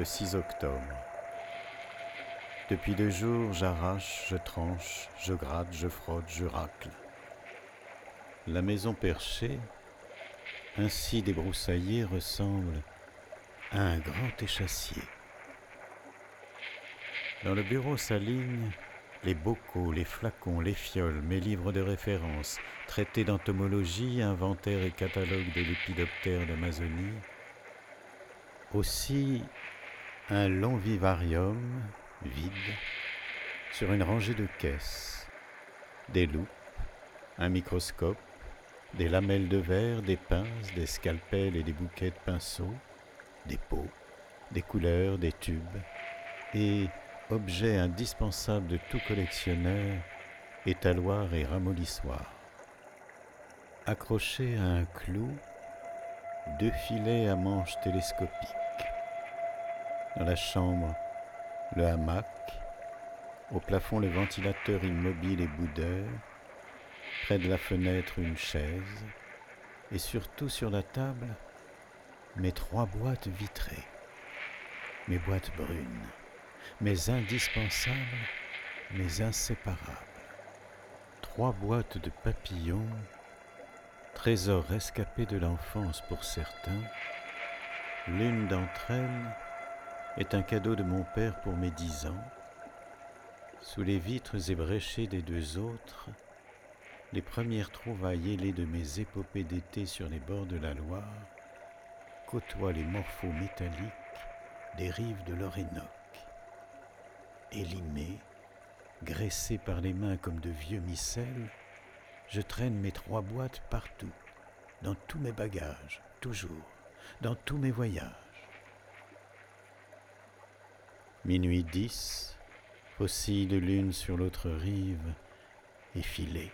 le 6 octobre. Depuis deux jours, j'arrache, je tranche, je gratte, je frotte, je racle. La maison perchée, ainsi débroussaillée, ressemble à un grand échassier. Dans le bureau s'alignent les bocaux, les flacons, les fioles, mes livres de référence, traités d'entomologie, inventaire et catalogue de l'épidoptère d'Amazonie. Aussi un long vivarium vide sur une rangée de caisses, des loupes, un microscope, des lamelles de verre, des pinces, des scalpels et des bouquets de pinceaux, des pots, des couleurs, des tubes, et objet indispensable de tout collectionneur, étaloir et ramollissoir. Accroché à un clou, deux filets à manches télescopiques. Dans la chambre, le hamac, au plafond le ventilateur immobile et boudeur, près de la fenêtre une chaise, et surtout sur la table, mes trois boîtes vitrées, mes boîtes brunes mais indispensables, mais inséparables. Trois boîtes de papillons, trésors rescapés de l'enfance pour certains. L'une d'entre elles est un cadeau de mon père pour mes dix ans. Sous les vitres ébréchées des deux autres, les premières trouvailles ailées de mes épopées d'été sur les bords de la Loire côtoient les morphos métalliques des rives de l'Orénoque élimé, graissé par les mains comme de vieux micelles, je traîne mes trois boîtes partout, dans tous mes bagages, toujours, dans tous mes voyages. Minuit dix, de l'une sur l'autre rive, effilée.